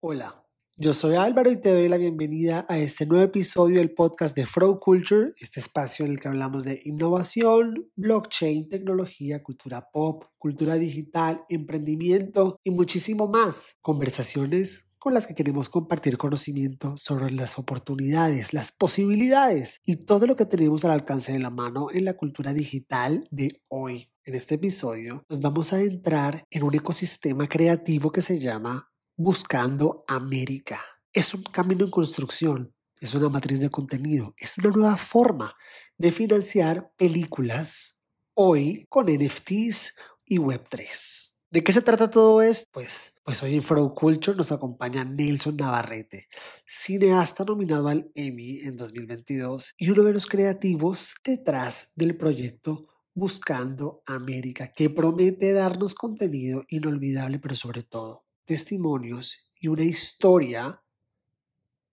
Hola, yo soy Álvaro y te doy la bienvenida a este nuevo episodio del podcast de Flow Culture, este espacio en el que hablamos de innovación, blockchain, tecnología, cultura pop, cultura digital, emprendimiento y muchísimo más. Conversaciones con las que queremos compartir conocimiento sobre las oportunidades, las posibilidades y todo lo que tenemos al alcance de la mano en la cultura digital de hoy. En este episodio nos vamos a entrar en un ecosistema creativo que se llama Buscando América. Es un camino en construcción, es una matriz de contenido, es una nueva forma de financiar películas hoy con NFTs y Web3. ¿De qué se trata todo esto? Pues, pues hoy en Flow Culture nos acompaña Nelson Navarrete, cineasta nominado al Emmy en 2022 y uno de los creativos detrás del proyecto Buscando América, que promete darnos contenido inolvidable, pero sobre todo testimonios y una historia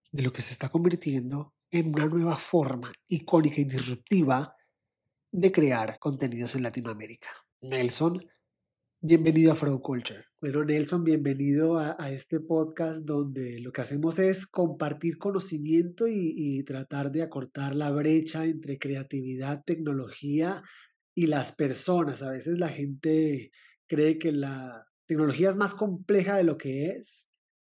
de lo que se está convirtiendo en una nueva forma icónica y disruptiva de crear contenidos en Latinoamérica. Nelson, bienvenido a Culture. Bueno, Nelson, bienvenido a, este podcast donde lo que hacemos es compartir conocimiento y tratar de acortar la brecha entre creatividad, tecnología y las personas. A veces la gente cree que la tecnología es más compleja de lo que es.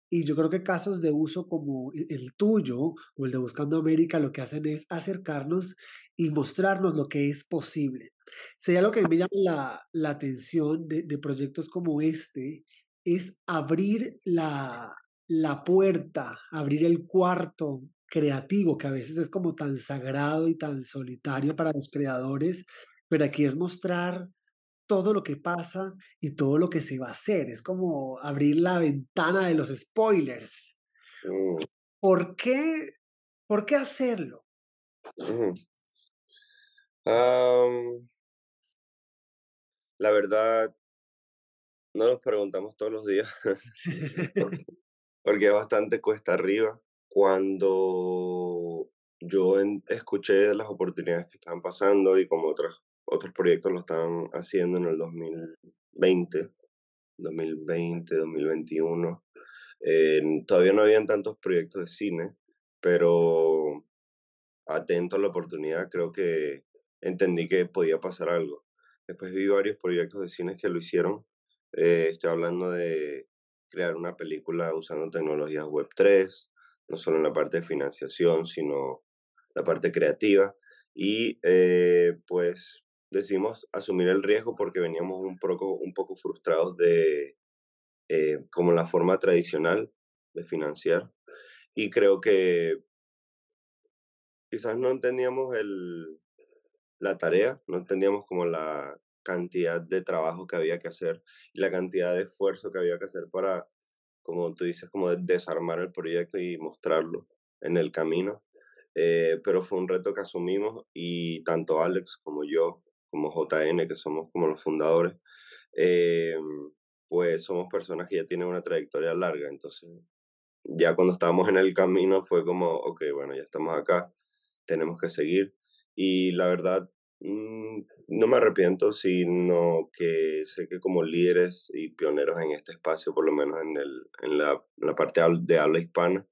Y yo creo que casos de uso como el tuyo o el de Buscando América lo que hacen es acercarnos y mostrarnos lo que es posible. Sería lo que me llama la, la atención de, de, proyectos como este, es abrir la, la puerta, abrir el cuarto creativo, que a veces es como tan sagrado y tan solitario para los creadores, pero aquí es mostrar todo lo que pasa y todo lo que se va a hacer. Es como abrir la ventana de los spoilers. Mm. ¿Por qué, por qué hacerlo? Am, la verdad, no nos preguntamos todos los días, porque es bastante cuesta arriba. Cuando yo en- escuché las oportunidades que estaban pasando y como otros, otros proyectos lo estaban haciendo en el 2020, 2020, 2021, eh, todavía no habían tantos proyectos de cine, pero atento a la oportunidad, creo que entendí que podía pasar algo. Después vi varios proyectos de cine que lo hicieron. Eh, estoy hablando de crear una película usando tecnologías Web3, no solo en la parte de financiación, sino la parte creativa. Y eh, pues decidimos asumir el riesgo porque veníamos un poco, un poco frustrados de eh, como la forma tradicional de financiar. Y creo que quizás no entendíamos el, la tarea, no entendíamos como la cantidad de trabajo que había que hacer y la cantidad de esfuerzo que había que hacer para, como tú dices, como de desarmar el proyecto y mostrarlo en el camino. Eh, pero fue un reto que asumimos y tanto Alex como yo, como JN, que somos como los fundadores, eh, pues somos personas que ya tienen una trayectoria larga. Entonces, ya cuando estábamos en el camino fue como, ok, bueno, ya estamos acá, tenemos que seguir. Y la verdad, mm, no me arrepiento, sino que sé que como líderes y pioneros en este espacio, por lo menos en, el, en, la, en la parte de habla hispana,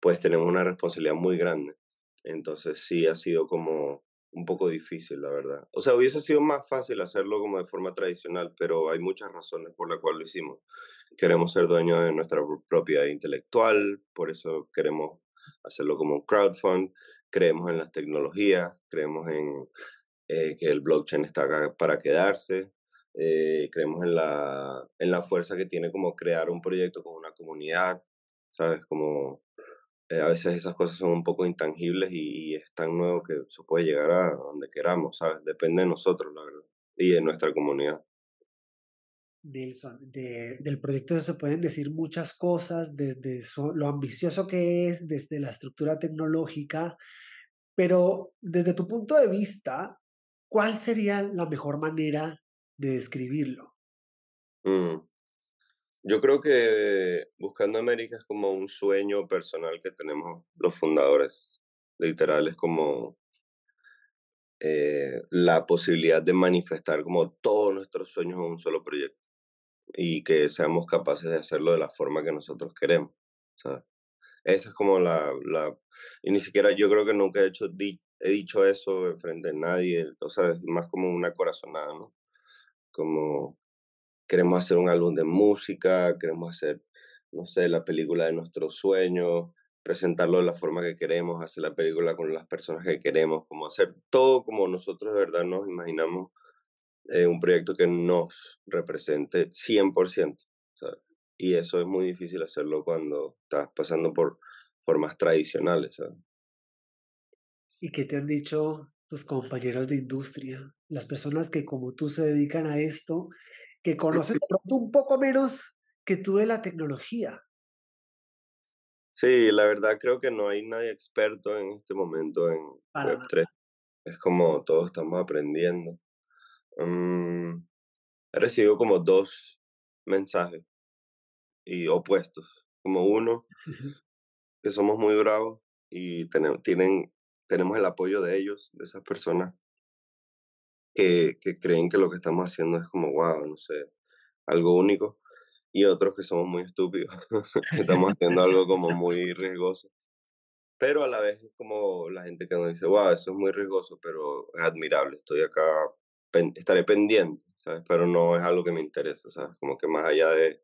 pues tenemos una responsabilidad muy grande. Entonces sí ha sido como un poco difícil, la verdad. O sea, hubiese sido más fácil hacerlo como de forma tradicional, pero hay muchas razones por las cuales lo hicimos. Queremos ser dueños de nuestra propiedad intelectual, por eso queremos hacerlo como un crowdfund, creemos en las tecnologías, creemos en eh, que el blockchain está acá para quedarse, eh, creemos en la, en la fuerza que tiene como crear un proyecto con una comunidad, ¿sabes? Como eh, a veces esas cosas son un poco intangibles y, y, es tan nuevo que se puede llegar a donde queramos, ¿sabes? Depende de nosotros, la verdad, y de nuestra comunidad. Nelson, de, del proyecto se pueden decir muchas cosas, desde eso, lo ambicioso que es, desde la estructura tecnológica, pero desde tu punto de vista, ¿cuál sería la mejor manera de describirlo? Mm. Yo creo que Buscando América es como un sueño personal que tenemos los fundadores. Literal, es como eh, la posibilidad de manifestar como todos nuestros sueños en un solo proyecto y que seamos capaces de hacerlo de la forma que nosotros queremos. ¿sabes? Esa es como la, la... Y ni siquiera yo creo que nunca he, hecho, he dicho eso frente a nadie, o sea, es más como una corazonada, ¿no? Como queremos hacer un álbum de música, queremos hacer, no sé, la película de nuestros sueños, presentarlo de la forma que queremos, hacer la película con las personas que queremos, como hacer todo como nosotros de verdad nos imaginamos eh, un proyecto que nos represente 100%. Y eso es muy difícil hacerlo cuando estás pasando por formas tradicionales. ¿Y qué te han dicho tus compañeros de industria? Las personas que como tú se dedican a esto, que conocen pronto un poco menos que tú de la tecnología. Sí, la verdad creo que no hay nadie experto en este momento en Web3. Es como todos estamos aprendiendo. Mm, he recibido como dos mensajes y opuestos. Como uno, que somos muy bravos y tenemos, tienen, tenemos el apoyo de ellos, de esas personas que, que creen que lo que estamos haciendo es como, wow, no sé, algo único. Y otros que somos muy estúpidos, que estamos haciendo algo como muy riesgoso. Pero a la vez es como la gente que nos dice, wow, eso es muy riesgoso, pero es admirable, estoy acá, estaré pendiente, ¿sabes? Pero no es algo que me interesa, ¿sabes? Como que más allá de,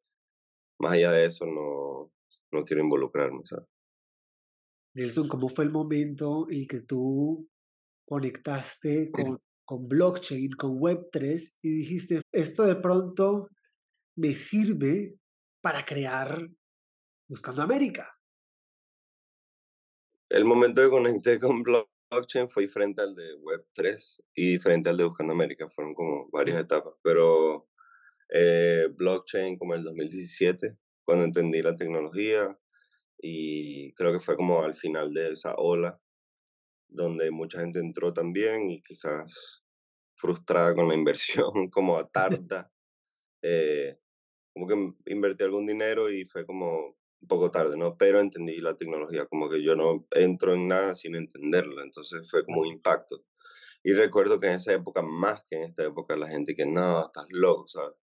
más allá de eso no, no quiero involucrarme, ¿sabes? Nelson, ¿cómo fue el momento en que tú conectaste con, con blockchain, con Web3 y dijiste, esto de pronto me sirve para crear Buscando América? El momento que conecté con blockchain fue diferente al de Web3 y diferente al de Buscando América. Fueron como varias etapas, pero eh, blockchain como el 2017, cuando entendí la tecnología y creo que fue como al final de esa ola donde mucha gente entró también y quizás frustrada con la inversión, como a tarda. Eh, como que invertí algún dinero y fue como un poco tarde, ¿no? Pero entendí la tecnología, como que yo no entro en nada sin entenderla, entonces fue como un impacto. Y recuerdo que en esa época, más que en esta época, la gente que no, estás loco, ¿sabes?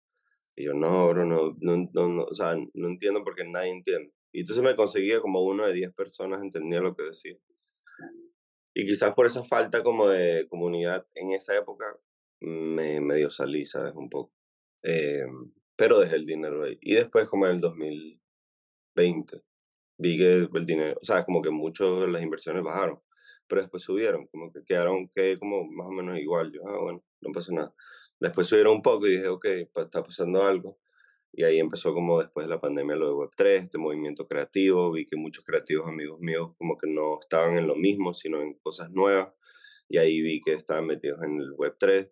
Y yo, no, bro, no, no, no, o sea, no entiendo porque nadie entiende. Y entonces me conseguía como uno de diez personas entendía lo que decía. Y quizás por esa falta como de comunidad en esa época, me medio salí, ¿sabes? Un poco. Eh, pero dejé el dinero ahí. Y después como en el 2020, vi que el dinero, o sea, como que muchas de las inversiones bajaron, pero después subieron, como que quedaron que como más o menos igual. Yo, ah, bueno, no pasa nada. Después subieron un poco y dije, ok, está pasando algo. Y ahí empezó como después de la pandemia lo de Web3, este movimiento creativo. Vi que muchos creativos amigos míos como que no estaban en lo mismo, sino en cosas nuevas. Y ahí vi que estaban metidos en el Web3.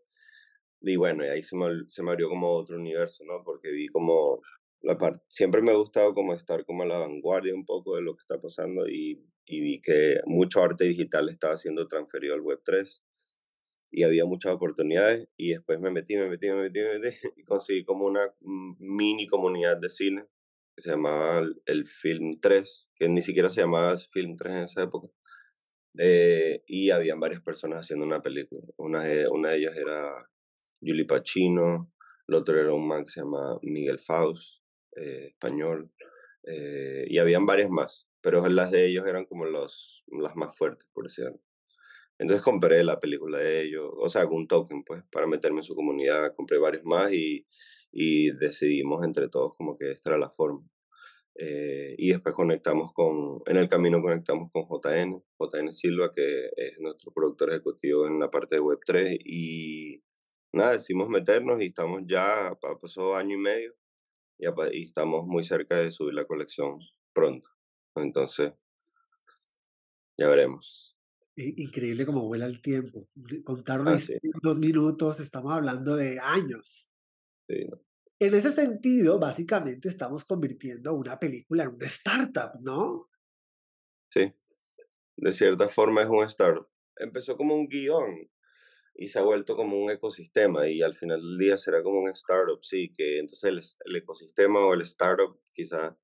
Y bueno, y ahí se me, se me abrió como otro universo, ¿no? Porque vi como la parte, siempre me ha gustado como estar como a la vanguardia un poco de lo que está pasando y, y vi que mucho arte digital estaba siendo transferido al Web3 y había muchas oportunidades y después me metí, me metí, me metí, me metí y conseguí como una mini comunidad de cine que se llamaba el Film 3, que ni siquiera se llamaba Film 3 en esa época. Eh, y habían varias personas haciendo una película. Una, una de ellas era Julie Pacino, el otro era un man que se llama Miguel Faust, eh, español, eh, y habían varias más, pero las de ellos eran como los, las más fuertes, por decirlo. Entonces compré la película de ellos, o sea, un token, pues, para meterme en su comunidad. Compré varios más y, y decidimos entre todos como que esta era la forma. Eh, y después conectamos con, en el camino conectamos con JN, JN Silva, que es nuestro productor ejecutivo en la parte de Web3. Y nada, decidimos meternos y estamos ya, pasó año y medio, y, y estamos muy cerca de subir la colección pronto. Entonces, ya veremos increíble como vuela el tiempo. Contar ah, unos minutos, estamos hablando de años. En ese sentido, básicamente estamos convirtiendo una película en una startup, ¿no? Sí, de cierta forma es un startup. Empezó como un guion y se ha vuelto como un ecosistema y al final del día será como un startup, sí, que entonces el, el ecosistema o el startup quizá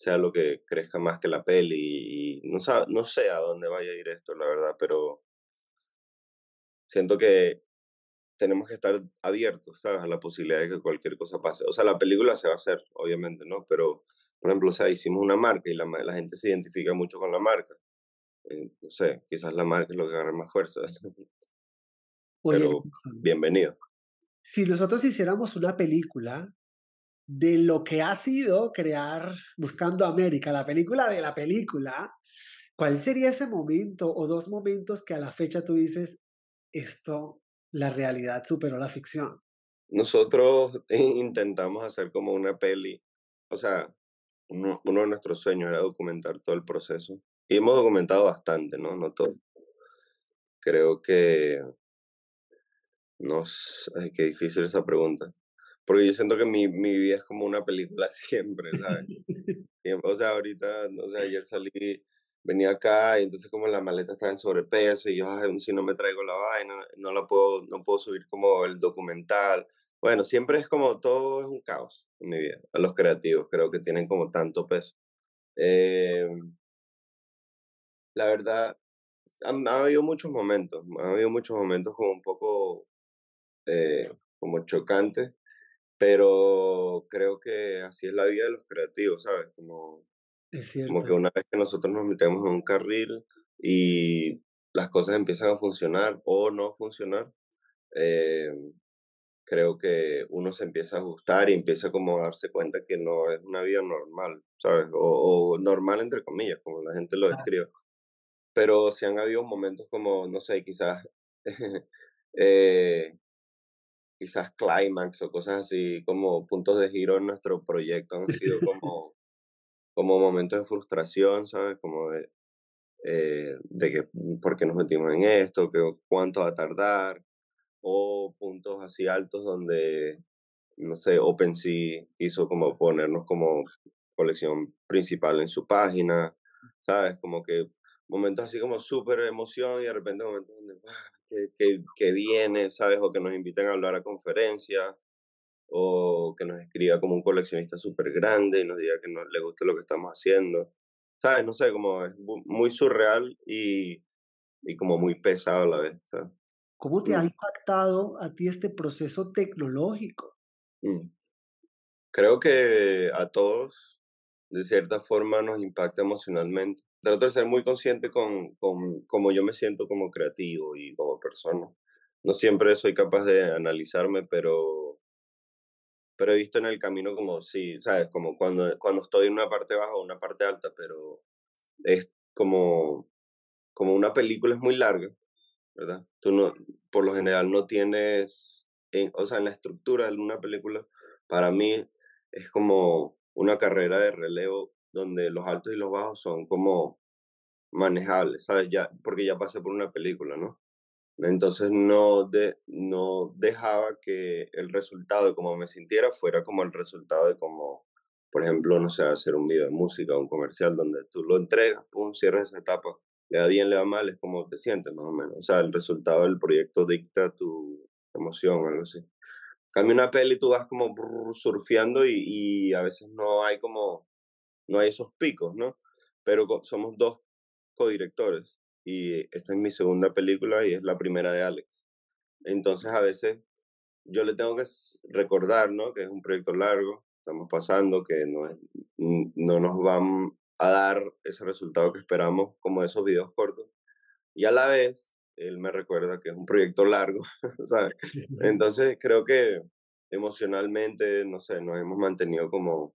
sea lo que crezca más que la peli y, no, no sé a dónde vaya a ir esto, la verdad, pero siento que tenemos que estar abiertos, ¿sabes? A la posibilidad de que cualquier cosa pase. O sea, la película se va a hacer, obviamente, ¿no? Pero, por ejemplo, o sea, hicimos una marca y la, la gente se identifica mucho con la marca. Eh, no sé, quizás la marca es lo que agarre más fuerza. pero bienvenido. Si nosotros hiciéramos una película de lo que ha sido crear Buscando América, la película de la película, ¿cuál sería ese momento o dos momentos que a la fecha tú dices, esto, la realidad superó la ficción? Nosotros intentamos hacer como una peli, o sea, uno, de nuestros sueños era documentar todo el proceso. Y hemos documentado bastante, ¿no? No todo. Creo que... No sé, qué difícil esa pregunta. Porque yo siento que mi, mi vida es como una película siempre, ¿sabes? o sea, ahorita, no sé, ayer salí, venía acá y entonces como la maleta estaba en sobrepeso y yo, Ay, si no me traigo la vaina, no la puedo, no puedo subir como el documental. Bueno, siempre es como todo es un caos en mi vida. A los creativos creo que tienen como tanto peso. Eh, la verdad, ha, habido muchos momentos, ha habido muchos momentos como un poco eh, como chocantes, pero creo que así es la vida de los creativos, ¿sabes? Como, como que una vez que nosotros nos metemos en un carril y las cosas empiezan a funcionar o no funcionar, eh, creo que uno se empieza a ajustar y empieza como a darse cuenta que no es una vida normal, ¿sabes? O, normal entre comillas, como la gente lo describe. Pero si han habido momentos como, no sé, quizás eh, quizás climax o cosas así, como puntos de giro en nuestro proyecto han sido como, como momentos de frustración, ¿sabes? Como de, eh, de que, mm, ¿por qué nos metimos en esto? Que, ¿Cuánto va a tardar? O puntos así altos donde, no sé, OpenSea quiso como ponernos como colección principal en su página, ¿sabes? Como que momentos así como súper emoción y de repente momentos donde, que, que, viene, ¿sabes? O que nos inviten a hablar a conferencias, o que nos escriba como un coleccionista súper grande y nos diga que no le guste lo que estamos haciendo. ¿Sabes? No sé, como es muy surreal y, y como muy pesado a la vez, ¿sabes? ¿Cómo te ha mm. impactado a ti este proceso tecnológico? Mm. Creo que a todos, de cierta forma, nos impacta emocionalmente trato de ser muy consciente con, con cómo yo me siento como creativo y como persona. No siempre soy capaz de analizarme, pero, pero he visto en el camino como, sí, sabes, como cuando, cuando estoy en una parte baja o una parte alta, pero es como, como una película es muy larga, ¿verdad? Tú no, por lo general no tienes, o sea, en la estructura de una película, para mí es como una carrera de relevo donde los altos y los bajos son como manejables, ¿sabes? Ya, porque ya pasé por una película, ¿no? Entonces no, de, no dejaba que el resultado de cómo me sintiera fuera como el resultado de cómo, por ejemplo, no sé, hacer un video de música o un comercial donde tú lo entregas, pum, cierras esa etapa, le da bien, le da mal, es como te sientes más o menos. O sea, el resultado del proyecto dicta tu emoción algo así. Cambia una peli, tú vas como surfeando y a veces no hay como no hay esos picos, ¿no? Pero somos dos codirectores y esta es mi segunda película y es la primera de Alex. Entonces a veces yo le tengo que recordar, ¿no? Que es un proyecto largo, estamos pasando, que no, es, no nos van a dar ese resultado que esperamos como esos videos cortos. Y a la vez, él me recuerda que es un proyecto largo, ¿sabes? Entonces creo que emocionalmente, no sé, nos hemos mantenido como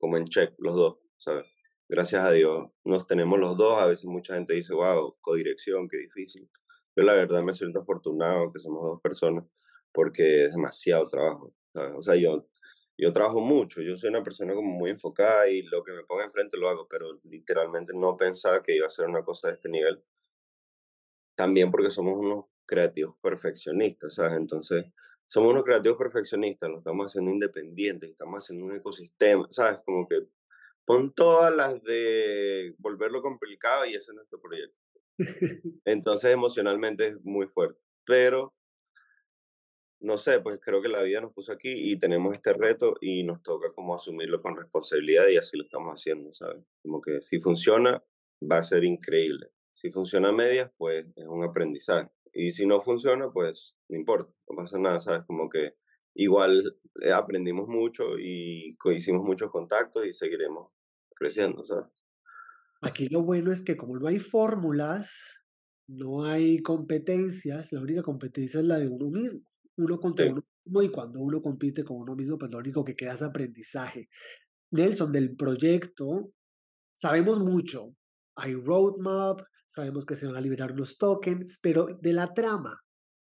como en check los dos, ¿sabes? Gracias a Dios nos tenemos los dos. A veces mucha gente dice, wow, codirección, qué difícil. Yo la verdad me siento afortunado que somos dos personas porque es demasiado trabajo. ¿sabes? O sea, yo, yo trabajo mucho, yo soy una persona como muy enfocada y lo que me ponga enfrente lo hago, pero literalmente no pensaba que iba a ser una cosa de este nivel. También porque somos unos creativos perfeccionistas, ¿sabes? Entonces, somos unos creativos perfeccionistas, lo estamos haciendo independientes, estamos haciendo un ecosistema, ¿sabes? Como que pon todas las de volverlo complicado y ese es nuestro proyecto. Entonces emocionalmente es muy fuerte, pero no sé, pues creo que la vida nos puso aquí y tenemos este reto y nos toca como asumirlo con responsabilidad y así lo estamos haciendo, ¿sabes? Como que si funciona, va a ser increíble. Si funciona a medias, pues es un aprendizaje. Y si no funciona, pues no importa, no pasa nada, ¿sabes? Como que igual eh, aprendimos mucho y hicimos muchos contactos y seguiremos creciendo, ¿sabes? Aquí lo bueno es que como no hay fórmulas, no hay competencias, la única competencia es la de uno mismo, uno contra uno mismo y cuando uno compite con uno mismo, pues lo único que queda es aprendizaje. Nelson, del proyecto, sabemos mucho, hay roadmap, sabemos que se van a liberar los tokens, pero de la trama,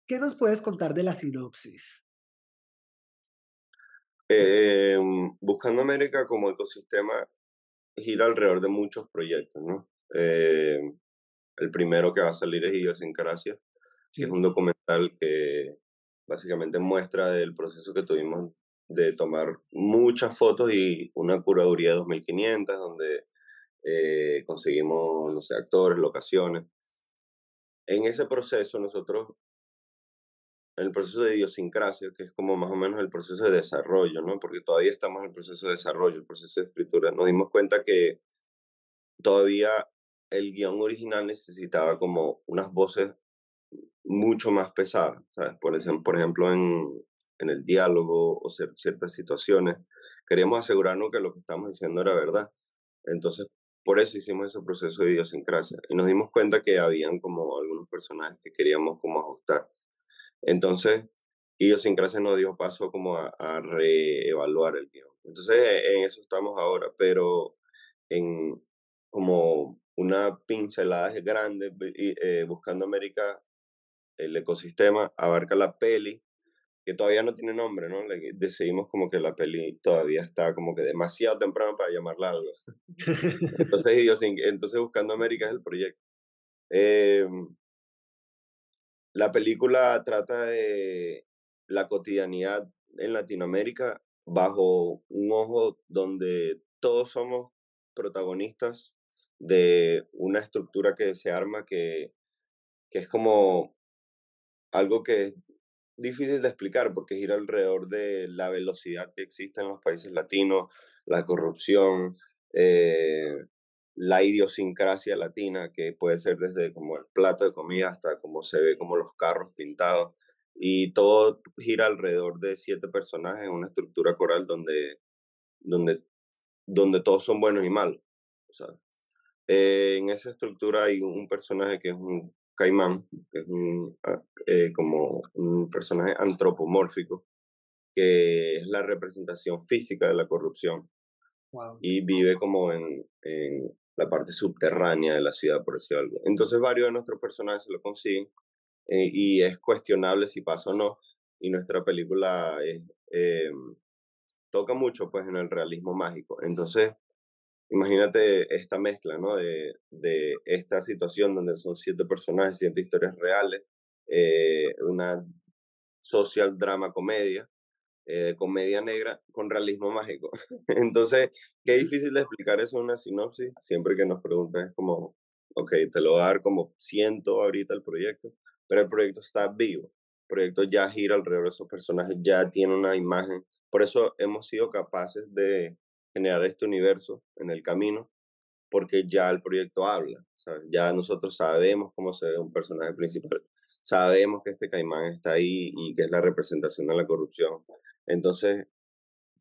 ¿qué nos puedes contar de la sinopsis? Eh, Buscando América como ecosistema gira alrededor de muchos proyectos, ¿no? Eh, el primero que va a salir es Idiosincrasia, que es un documental que básicamente muestra el proceso que tuvimos de tomar muchas fotos y una curaduría de 2500, donde eh, conseguimos, no sé, actores, locaciones. En ese proceso nosotros, en el proceso de idiosincrasia, que es como más o menos el proceso de desarrollo, ¿no? Porque todavía estamos en el proceso de desarrollo, el proceso de escritura, nos dimos cuenta que todavía el guion original necesitaba como unas voces mucho más pesadas, ¿sabes? Por, ejemplo, por ejemplo en, en el diálogo o ciertas situaciones, queríamos asegurarnos que lo que estamos diciendo era verdad. Entonces, por eso hicimos ese proceso de idiosincrasia y nos dimos cuenta que habían como algunos personajes que queríamos como ajustar. Entonces, idiosincrasia nos dio paso como a, reevaluar el guion. Entonces, en eso estamos ahora, pero en como una pincelada grande, eh, buscando América, el ecosistema abarca la peli, que todavía no tiene nombre, ¿no? decidimos como que la peli todavía está como que demasiado temprano para llamarla algo. entonces, entonces Buscando América es el proyecto. Em, la película trata de la cotidianidad en Latinoamérica bajo un ojo donde todos somos protagonistas de una estructura que se arma que, que es como algo que difícil de explicar porque gira alrededor de la velocidad que existe en los países latinos, la corrupción, eh, la idiosincrasia latina, que puede ser desde como el plato de comida hasta como se ve como los carros pintados. Y todo gira alrededor de siete personajes en una estructura coral donde, donde, donde todos son buenos y malos. Eh, en esa estructura hay un personaje que es un caimán, que es un, ah, eh, como un personaje antropomórfico, que es la representación física de la corrupción. Y vive como en, en, la parte subterránea de la ciudad, por decirlo algo. Entonces varios de nuestros personajes se lo consiguen eh, y es cuestionable si pasa o no. Y nuestra película eh, toca mucho pues en el realismo mágico. Entonces imagínate esta mezcla, ¿no? De, de, esta situación donde son siete personajes, siete historias reales, eh, una social drama comedia, eh, comedia negra con realismo mágico. Entonces, qué difícil de explicar eso en una sinopsis, siempre que nos preguntan es como, ok, te lo voy a dar como siento ahorita el proyecto, pero el proyecto está vivo, el proyecto ya gira alrededor de esos personajes, ya tiene una imagen, por eso hemos sido capaces de generar este universo en el camino, porque ya el proyecto habla, ya nosotros sabemos cómo se ve un personaje principal, sabemos que este caimán está ahí y que es la representación de la corrupción. Entonces,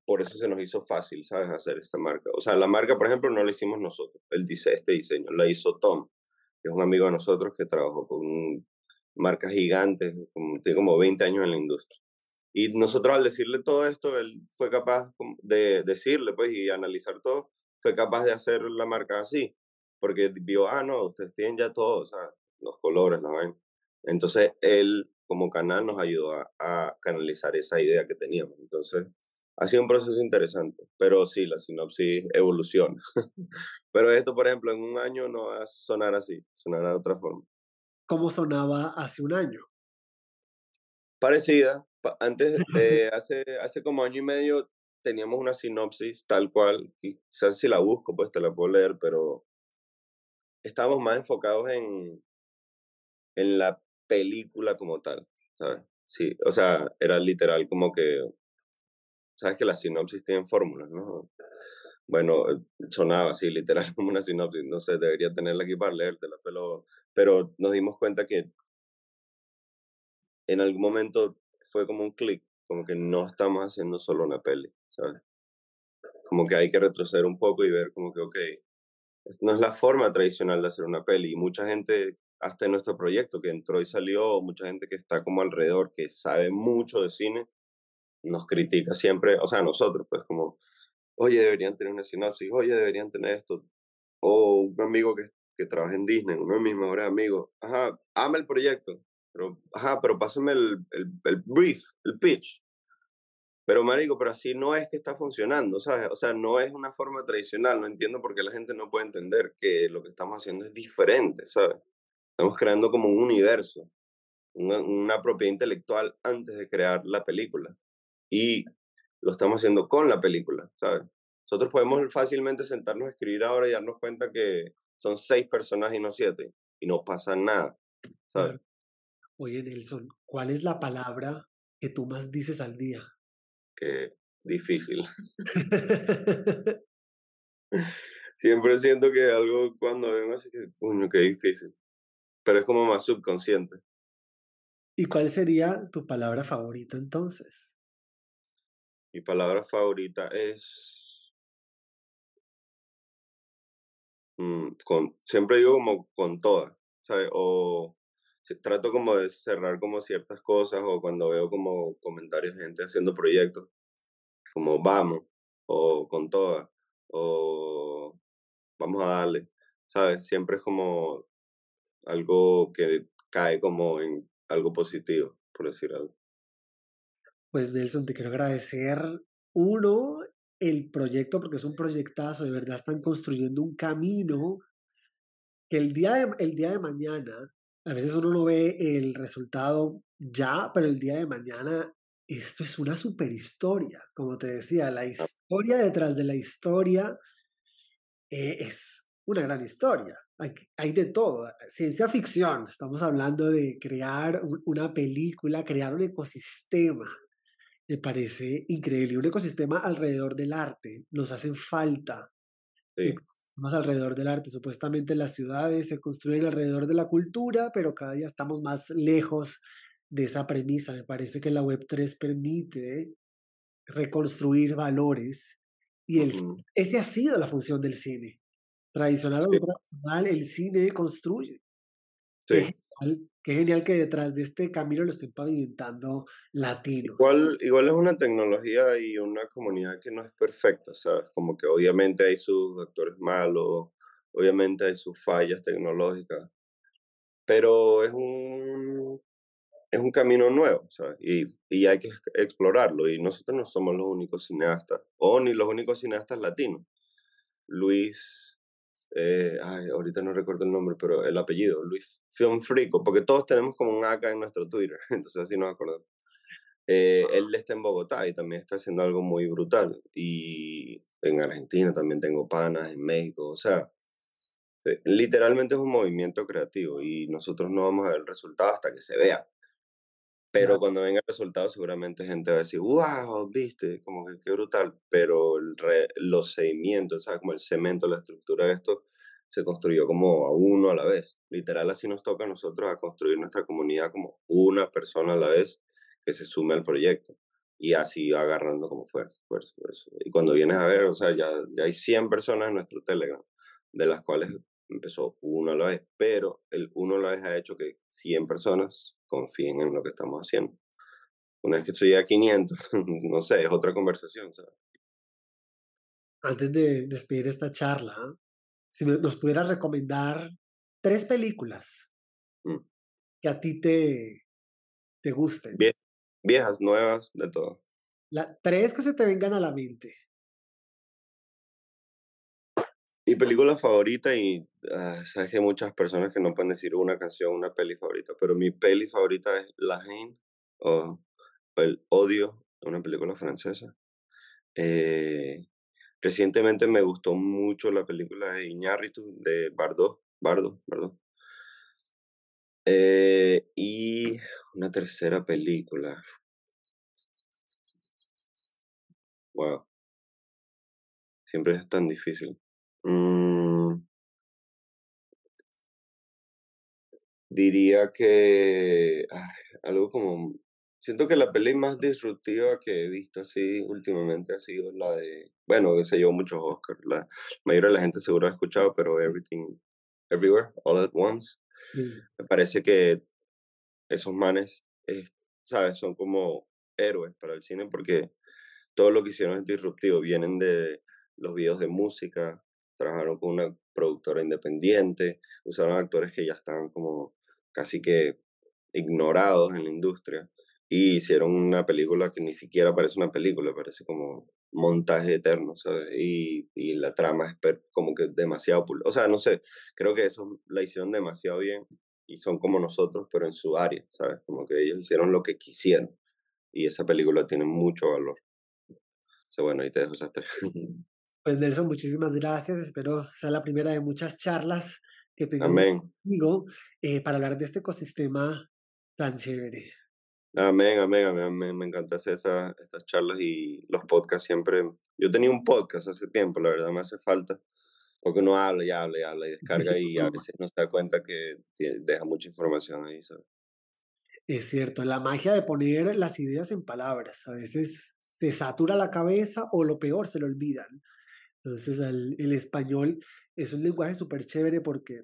por eso se nos hizo fácil, ¿sabes?, hacer esta marca. O sea, la marca, por ejemplo, no la hicimos nosotros, él dice este diseño, la hizo Tom, que es un amigo de nosotros que trabajó con marcas gigantes, tiene como 20 años en la industria. Y nosotros al decirle todo esto, él fue capaz de decirle pues y analizar todo, fue capaz de hacer la marca así, porque vio, ah, no, ustedes tienen ya todo, o sea, los colores, la vaina. Entonces él como canal nos ayudó a, canalizar esa idea que teníamos. Entonces ha sido un proceso interesante, pero sí, la sinopsis evoluciona. pero esto, por ejemplo, en un año no va a sonar así, sonará de otra forma. ¿Cómo sonaba hace un año? Parecida, antes, de hace, hace como año y medio teníamos una sinopsis tal cual, quizás si la busco, pues te la puedo leer, pero estábamos más enfocados en, en la película como tal, ¿sabes? Sí, o sea, era literal como que, sabes que las sinopsis tienen fórmulas, ¿no? Bueno, sonaba así, literal como una sinopsis, no sé, debería tenerla aquí para leértela, pero, pero nos dimos cuenta que en algún momento fue como un clic, como que no estamos haciendo solo una peli, ¿sabes? Como que hay que retroceder un poco y ver como que, ok, no es la forma tradicional de hacer una peli. Y mucha gente, hasta en nuestro proyecto que entró y salió, mucha gente que está como alrededor, que sabe mucho de cine, nos critica siempre, o sea, nosotros, pues como, oye, deberían tener una sinopsis, oye, deberían tener esto. O un amigo que, que trabaja en Disney, uno de mis mejores amigos, ajá, ama el proyecto, pero, ajá, pero pásame el, el, brief, el pitch. Pero, marico, pero así no es que está funcionando, ¿sabes? O sea, no es una forma tradicional. No entiendo por qué la gente no puede entender que lo que estamos haciendo es diferente, ¿sabes? Estamos creando como un universo, una, una propiedad intelectual antes de crear la película. Y lo estamos haciendo con la película, ¿sabes? Nosotros podemos fácilmente sentarnos a escribir ahora y darnos cuenta que son seis personas y no siete, y no pasa nada, ¿sabes? Oye, Nelson, ¿cuál es la palabra que tú más dices al día? Que difícil. Siempre siento que algo cuando vengo así que, coño, qué difícil. Pero es como más subconsciente. ¿Y cuál sería tu palabra favorita entonces? Mi palabra favorita es. Mm, con, siempre digo como con todas, ¿sabes? O trato como de cerrar como ciertas cosas o cuando veo como comentarios de gente haciendo proyectos, como vamos, o con todas, o vamos a darle, ¿sabes? Siempre es como algo que cae como en algo positivo, por decir algo. Pues Nelson, te quiero agradecer, uno, el proyecto, porque es un proyectazo, de verdad están construyendo un camino que el día de, el día de mañana a veces uno no ve el resultado ya, pero el día de mañana esto es una super historia. Como te decía, la historia detrás de la historia eh, es una gran historia. Hay, hay, de todo. Ciencia ficción, estamos hablando de crear una película, crear un ecosistema. Me parece increíble. Un ecosistema alrededor del arte. Nos hacen falta sí. más alrededor del arte. Supuestamente las ciudades se construyen alrededor de la cultura, pero cada día estamos más lejos de esa premisa. Me parece que la Web3 permite reconstruir valores y el, uh -huh. ese ha sido la función del cine. Tradicional sí. o tradicional, el cine construye. Sí. Qué genial, que detrás de este camino lo estén pavimentando latinos. Igual, igual es una tecnología y una comunidad que no es perfecta, ¿sabes? Como que obviamente hay sus actores malos, obviamente hay sus fallas tecnológicas, pero es un, es un camino nuevo, ¿sabes? Y, y hay que explorarlo. Y nosotros no somos los únicos cineastas, o ni los únicos cineastas latinos. Luis eh, ay, ahorita no recuerdo el nombre, pero el apellido, Luis Film Frico, porque todos tenemos como un AK en nuestro Twitter, entonces así nos acordamos. Eh, él está en Bogotá y también está haciendo algo muy brutal. Y en Argentina también tengo panas, en México, o sea, literalmente es un movimiento creativo y nosotros no vamos a ver el resultado hasta que se vea. Pero cuando venga el resultado, seguramente gente va a decir, wow, viste, como que qué brutal. Pero el re, los seguimientos, ¿sabes? Como el cemento, la estructura de esto, se construyó como a uno a la vez. Literal, así nos toca a nosotros a construir nuestra comunidad como una persona a la vez que se sume al proyecto. Y así agarrando como fuerza, fuerza, fuerza. Y cuando vienes a ver, o sea, ya, ya hay 100 personas en nuestro Telegram, de las cuales empezó uno a la vez, pero el uno a la vez ha hecho que 100 personas confíen en lo que estamos haciendo. Una vez que estoy a 500, no sé, es otra conversación. ¿sabes? Antes de despedir esta charla, si nos pudieras recomendar tres películas mm. que a ti te, te gusten. Vie viejas, nuevas, de todo. La, tres que se te vengan a la mente. Mi película favorita, y uh, sabes que hay muchas personas que no pueden decir una canción, una peli favorita, pero mi peli favorita es La Haine, o El Odio, una película francesa. Eh, recientemente me gustó mucho la película de Iñárritu, de Bardot, Bardo, Bardo. Eh, y una tercera película. Wow. Siempre es tan difícil. Mm. Diría que algo como... Siento que la peli más disruptiva que he visto así últimamente ha sido la de... Bueno, que se llevó muchos Oscars. La mayoría de la gente seguro ha escuchado, pero Everything, Everywhere, All at Once. Me parece que esos manes, ¿sabes? Son como héroes para el cine porque todo lo que hicieron es disruptivo. Vienen de los videos de música, trabajaron con una productora independiente, usaron actores que ya estaban como casi que ignorados en la industria y hicieron una película que ni siquiera parece una película, parece como montaje eterno, ¿sabes? Y, y la trama es como que demasiado... O sea, no sé, creo que eso la hicieron demasiado bien y son como nosotros, pero en su área, ¿sabes? Como que ellos hicieron lo que quisieron y esa película tiene mucho valor. O sea, bueno, ahí te dejo esas tres. Pues Nelson, muchísimas gracias. Espero sea la primera de muchas charlas que tengo contigo eh, para hablar de este ecosistema tan chévere. Amén, amén, amén. Me encanta hacer esa, estas charlas y los podcasts siempre. Yo tenía un podcast hace tiempo, la verdad me hace falta. Porque uno habla y habla y habla y descarga y a veces no se da cuenta que deja mucha información ahí, ¿sabes? Es cierto, la magia de poner las ideas en palabras. A veces se satura la cabeza o lo peor, se lo olvidan. Entonces el, el español es un lenguaje súper chévere porque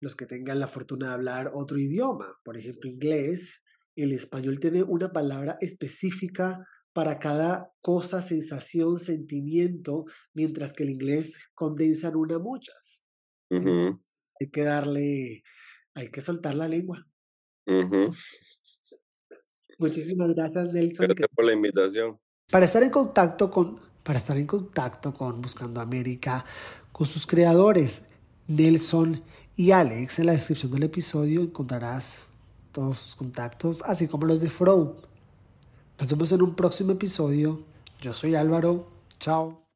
los que tengan la fortuna de hablar otro idioma, por ejemplo inglés, el español tiene una palabra específica para cada cosa, sensación, sentimiento, mientras que el inglés condensa en una muchas. Hay que darle, hay que soltar la lengua. Muchísimas gracias, Nelson. Gracias por la invitación. Para estar en contacto con, para estar en contacto con Buscando América, con sus creadores, Nelson y Alex, en la descripción del episodio encontrarás todos sus contactos, así como los de Fro. Nos vemos en un próximo episodio. Yo soy Álvaro. Chao.